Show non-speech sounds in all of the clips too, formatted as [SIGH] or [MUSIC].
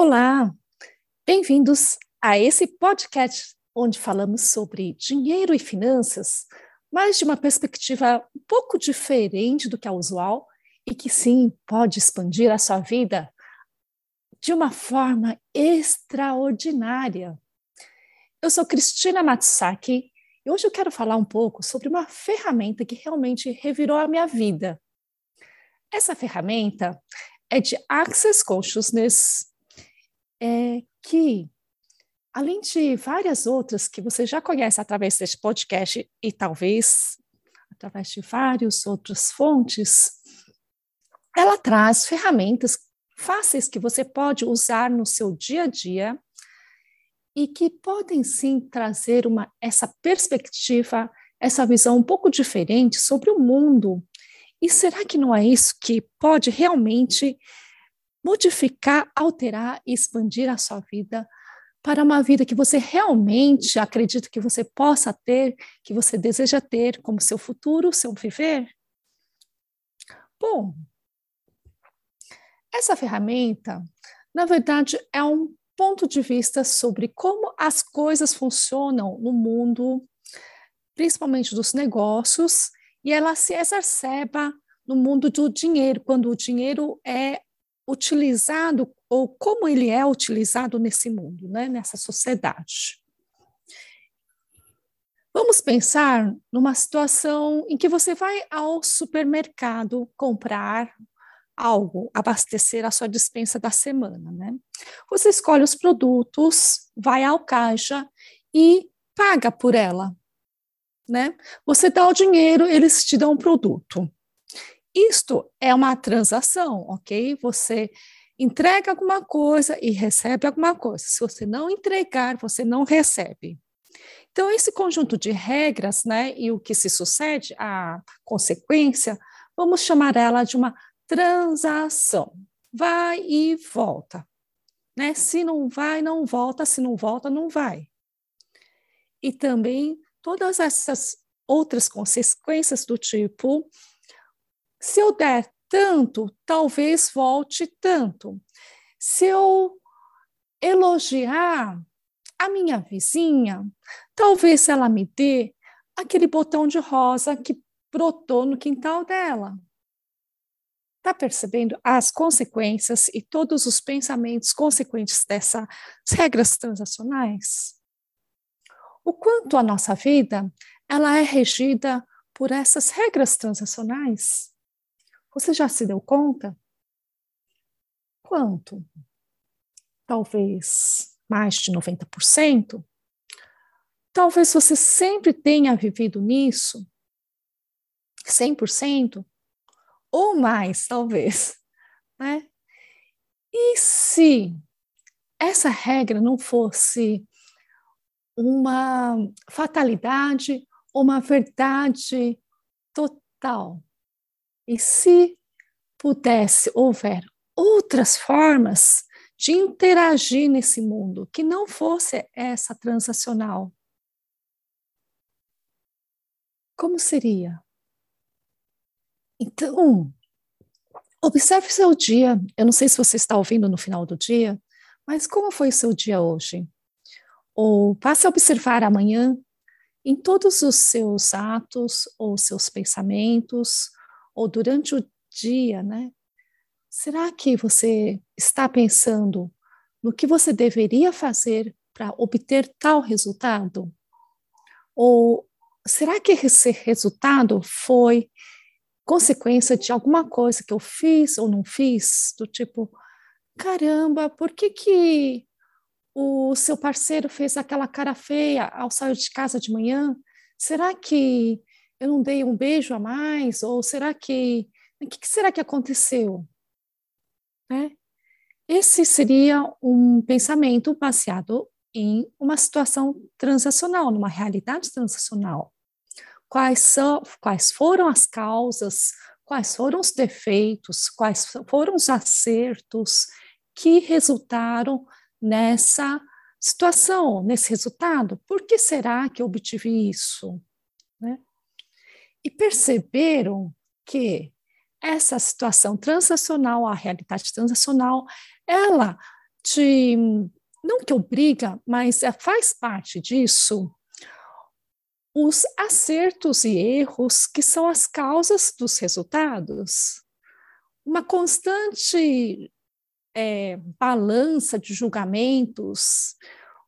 Olá, bem-vindos a esse podcast onde falamos sobre dinheiro e finanças, mas de uma perspectiva um pouco diferente do que é usual e que sim pode expandir a sua vida de uma forma extraordinária. Eu sou Cristina Matsaki e hoje eu quero falar um pouco sobre uma ferramenta que realmente revirou a minha vida. Essa ferramenta é de Access Consciousness, é, que, além de várias outras que você já conhece através deste podcast e talvez através de várias outras fontes, ela traz ferramentas fáceis que você pode usar no seu dia a dia e que podem sim trazer uma, essa perspectiva, essa visão um pouco diferente sobre o mundo. E será que não é isso que pode realmente modificar, alterar e expandir a sua vida para uma vida que você realmente acredita que você possa ter, que você deseja ter como seu futuro, seu viver? Bom, essa ferramenta, na verdade, é um ponto de vista sobre como as coisas funcionam no mundo, principalmente dos negócios, e ela se exacerba no mundo do dinheiro, quando o dinheiro é utilizado ou como ele é utilizado nesse mundo, né, nessa sociedade. Vamos pensar numa situação em que você vai ao supermercado comprar algo, abastecer a sua dispensa da semana, né? Você escolhe os produtos, vai ao caixa e paga por ela, né? Você dá o dinheiro, eles te dão um produto. Isto é uma transação, ok? Você entrega alguma coisa e recebe alguma coisa. Se você não entregar, você não recebe. Então, esse conjunto de regras, né, e o que se sucede, a consequência, vamos chamar ela de uma transação. Vai e volta. Né? Se não vai, não volta. Se não volta, não vai. E também todas essas outras consequências do tipo: se eu der tanto, talvez volte tanto. Se eu elogiar a minha vizinha, talvez ela me dê aquele botão de rosa que brotou no quintal dela. Está percebendo as consequências e todos os pensamentos consequentes dessas regras transacionais? O quanto a nossa vida ela é regida por essas regras transacionais? Você já se deu conta? Quanto? Talvez mais de 90%? Talvez você sempre tenha vivido nisso, 100%, ou mais, talvez. [LAUGHS] Né? E se essa regra não fosse uma fatalidade, uma verdade total? E se pudesse, houver outras formas de interagir nesse mundo que não fosse essa transacional? Como seria? Então, observe seu dia. Eu não sei se você está ouvindo no final do dia, mas como foi o seu dia hoje? Ou passe a observar amanhã em todos os seus atos ou seus pensamentos, ou durante o dia, né? Será que você está pensando no que você deveria fazer para obter tal resultado? Ou será que esse resultado foi consequência de alguma coisa que eu fiz ou não fiz, do tipo, caramba, por que que o seu parceiro fez aquela cara feia ao sair de casa de manhã? Será que eu não dei um beijo a mais? Ou será que. O que será que aconteceu? Né? Esse seria um pensamento baseado em uma situação transacional, numa realidade transacional. Quais, são, quais foram as causas, quais foram os defeitos, quais foram os acertos que resultaram nessa situação, nesse resultado. Por que será que eu obtive isso? Né? E perceberam que essa situação transacional, a realidade transacional, ela te, não que obriga, mas é, faz parte disso os acertos e erros que são as causas dos resultados. Uma constante é, balança de julgamentos,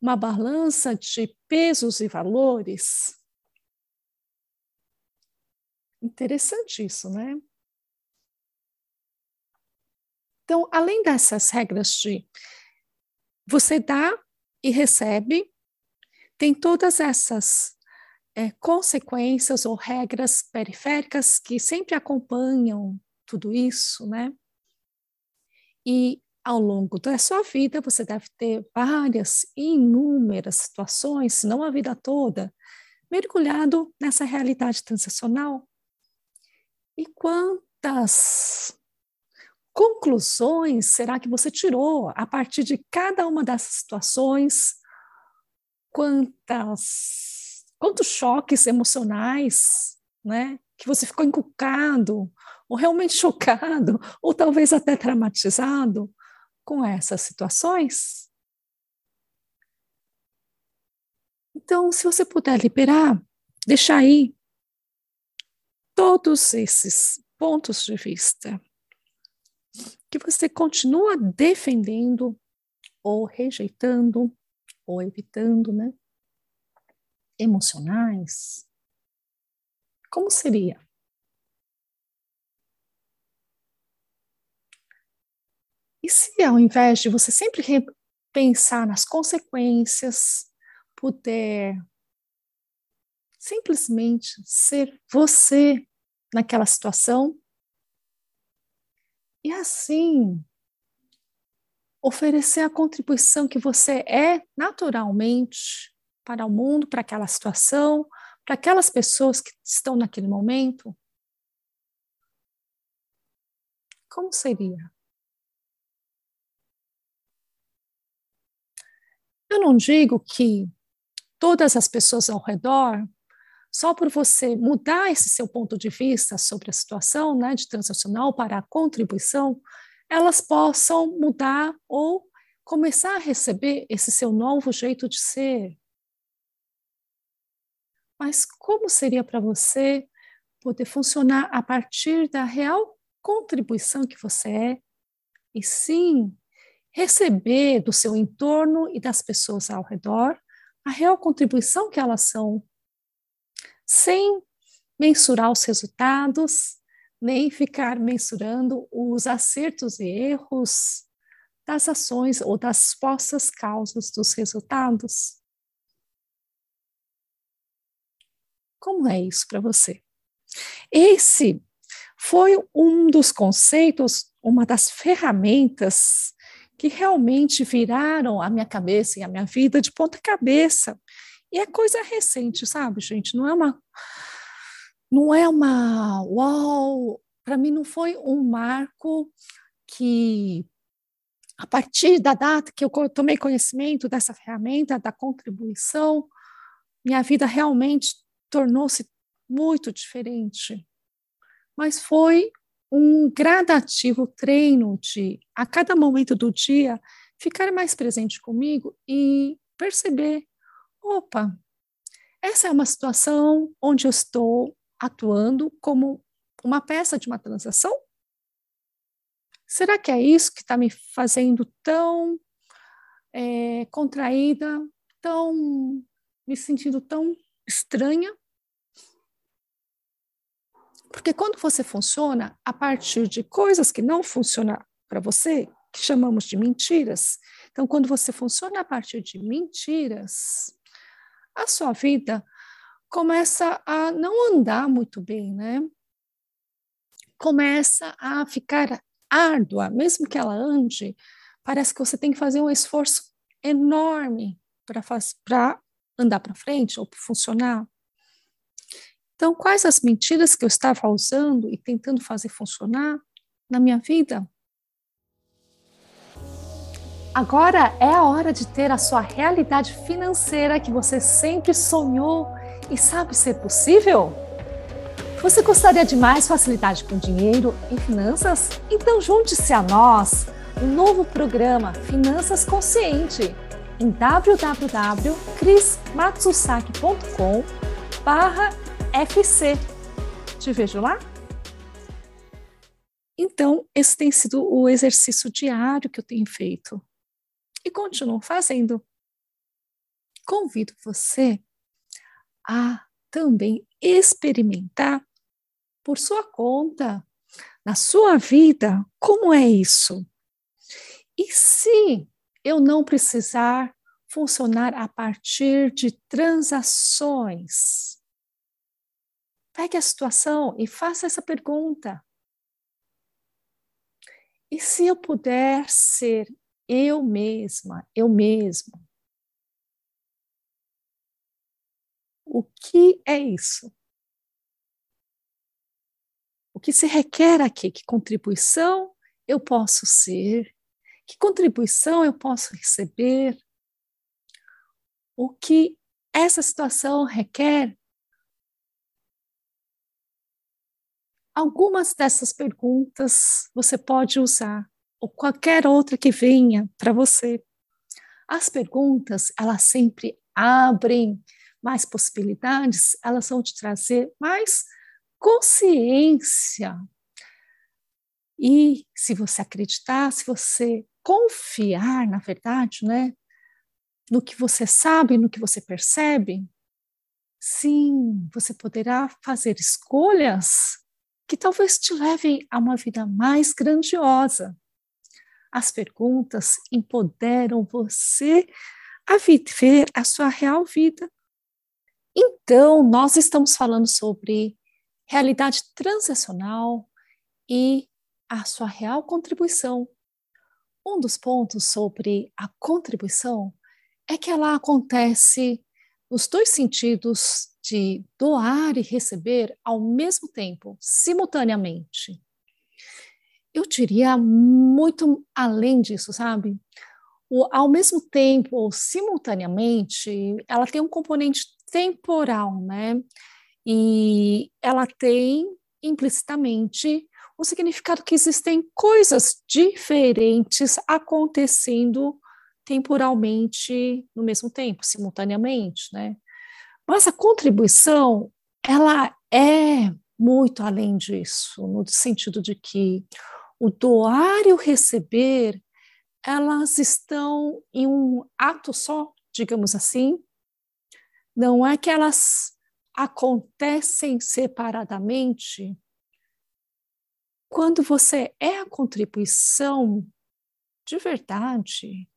uma balança de pesos e valores. Interessante isso, né? Então, além dessas regras de você dá e recebe, tem todas essas é, consequências ou regras periféricas que sempre acompanham tudo isso, né? E ao longo da sua vida, você deve ter várias, inúmeras situações, se não a vida toda, mergulhado nessa realidade transacional. E quantas conclusões será que você tirou a partir de cada uma dessas situações? Quantas, quantos choques emocionais, né? Que você ficou encucado, ou realmente [LAUGHS] chocado, ou talvez até traumatizado com essas situações? Então, se você puder liberar, deixar aí todos esses pontos de vista que você continua defendendo ou rejeitando ou evitando, né? Emocionais. Como seria? E se ao invés de você sempre pensar nas consequências, puder simplesmente ser você naquela situação e assim oferecer a contribuição que você é naturalmente para o mundo, para aquela situação, para aquelas pessoas que estão naquele momento? Como seria? Eu não digo que todas as pessoas ao redor, só por você mudar esse seu ponto de vista sobre a situação né, de transacional para a contribuição, elas possam mudar ou começar a receber esse seu novo jeito de ser. Mas como seria para você poder funcionar a partir da real contribuição que você é? E sim, receber do seu entorno e das pessoas ao redor a real contribuição que elas são, sem mensurar os resultados, nem ficar mensurando os acertos e erros das ações ou das supostas causas dos resultados. Como é isso para você? Esse foi um dos conceitos, uma das ferramentas que realmente viraram a minha cabeça e a minha vida de ponta cabeça. E é coisa recente, sabe, gente? Não é uma. Não é uma. Uau! Para mim, não foi um marco que, a partir da data que eu tomei conhecimento dessa ferramenta, da contribuição, minha vida realmente tornou-se muito diferente. Mas foi um gradativo treino de, a cada momento do dia, ficar mais presente comigo e perceber: opa, essa é uma situação onde eu estou atuando como uma peça de uma transação? Será que é isso que está me fazendo tão é, contraída, tão me sentindo tão estranha? Porque quando você funciona a partir de coisas que não funcionam para você, que chamamos de mentiras, então quando você funciona a partir de mentiras, a sua vida começa a não andar muito bem, né? Começa a ficar árdua, mesmo que ela ande parece que você tem que fazer um esforço enorme para andar para frente ou funcionar. Então, quais as mentiras que eu estava usando e tentando fazer funcionar na minha vida? Agora é a hora de ter a sua realidade financeira que você sempre sonhou e sabe ser possível? Você gostaria de mais facilidade com dinheiro e finanças? Então junte-se a nós, um novo programa Finanças Consciente em www.crismatsusaki.com FC. Te vejo lá? Então, esse tem sido o exercício diário que eu tenho feito e continuo fazendo. Convido você a também experimentar por sua conta, na sua vida, como é isso. E se eu não precisar funcionar a partir de transações? Pegue a situação e faça essa pergunta. E se eu puder ser eu mesma, eu mesmo. O que é isso? O que se requer aqui? Que contribuição eu posso ser? Que contribuição eu posso receber? O que essa situação requer? Algumas dessas perguntas você pode usar ou qualquer outra que venha para você. As perguntas, elas sempre abrem mais possibilidades, elas vão te trazer mais consciência. E se você acreditar, se você confiar, na verdade, né, no que você sabe, no que você percebe, sim, você poderá fazer escolhas que talvez te levem a uma vida mais grandiosa. As perguntas empoderam você a viver a sua real vida. Então, nós estamos falando sobre realidade transacional e a sua real contribuição. Um dos pontos sobre a contribuição é que ela acontece nos dois sentidos de doar e receber ao mesmo tempo, simultaneamente eu diria muito além disso, sabe? O, ao mesmo tempo, ou simultaneamente, ela tem um componente temporal, né? E ela tem implicitamente o significado que existem coisas diferentes acontecendo temporalmente no mesmo tempo, simultaneamente, né? Mas a contribuição, ela é muito além disso, no sentido de que o doar e o receber, elas estão em um ato só, digamos assim. Não é que elas acontecem separadamente. Quando você é a contribuição de verdade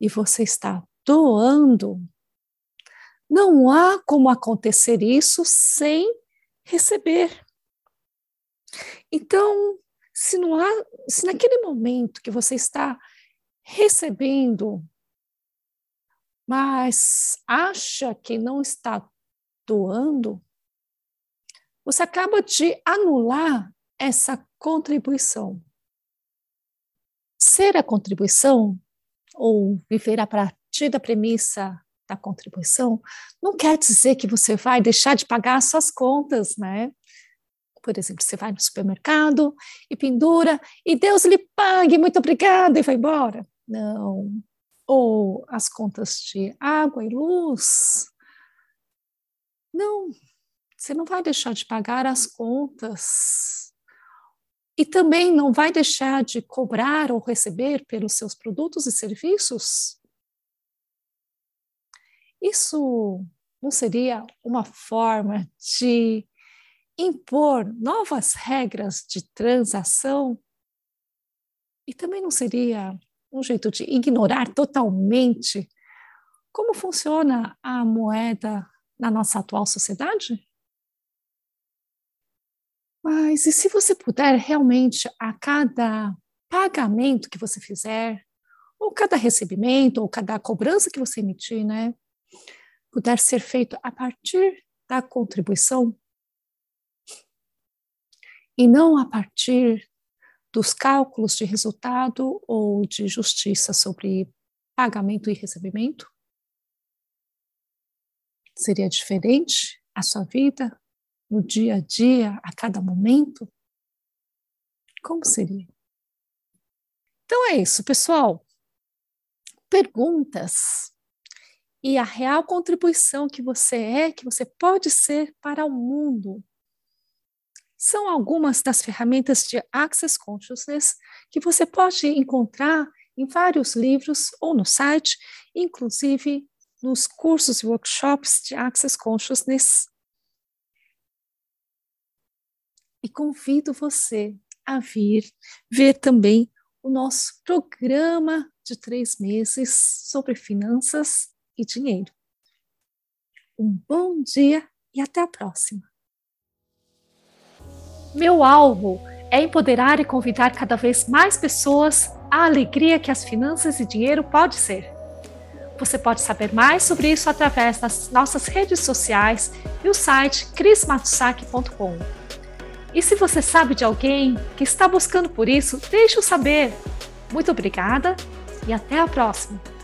e você está doando, não há como acontecer isso sem receber. Então, se não há, se naquele momento que você está recebendo, mas acha que não está doando, você acaba de anular essa contribuição. Ser a contribuição, ou viver a partir da premissa da contribuição, não quer dizer que você vai deixar de pagar suas contas, né? Por exemplo, você vai no supermercado e pendura e Deus lhe pague, muito obrigada, e vai embora. Não. Ou as contas de água e luz. Não, você não vai deixar de pagar as contas. E também não vai deixar de cobrar ou receber pelos seus produtos e serviços. Isso não seria uma forma de impor novas regras de transação e também não seria um jeito de ignorar totalmente como funciona a moeda na nossa atual sociedade? Mas e se você puder realmente, a cada pagamento que você fizer, ou cada recebimento, ou cada cobrança que você emitir, né, puder ser feito a partir da contribuição e não a partir dos cálculos de resultado ou de justiça sobre pagamento e recebimento? Seria diferente a sua vida no dia a dia, a cada momento? Como seria? Então é isso, pessoal. Perguntas e a real contribuição que você é, que você pode ser para o mundo. São algumas das ferramentas de Access Consciousness que você pode encontrar em vários livros ou no site, inclusive nos cursos e workshops de Access Consciousness. E convido você a vir ver também o nosso programa de três meses sobre finanças e dinheiro. Um bom dia e até a próxima. Meu alvo é empoderar e convidar cada vez mais pessoas à alegria que as finanças e dinheiro pode ser. Você pode saber mais sobre isso através das nossas redes sociais e o site crismatsaki.com. E se você sabe de alguém que está buscando por isso, deixe-o saber. Muito obrigada e até a próxima!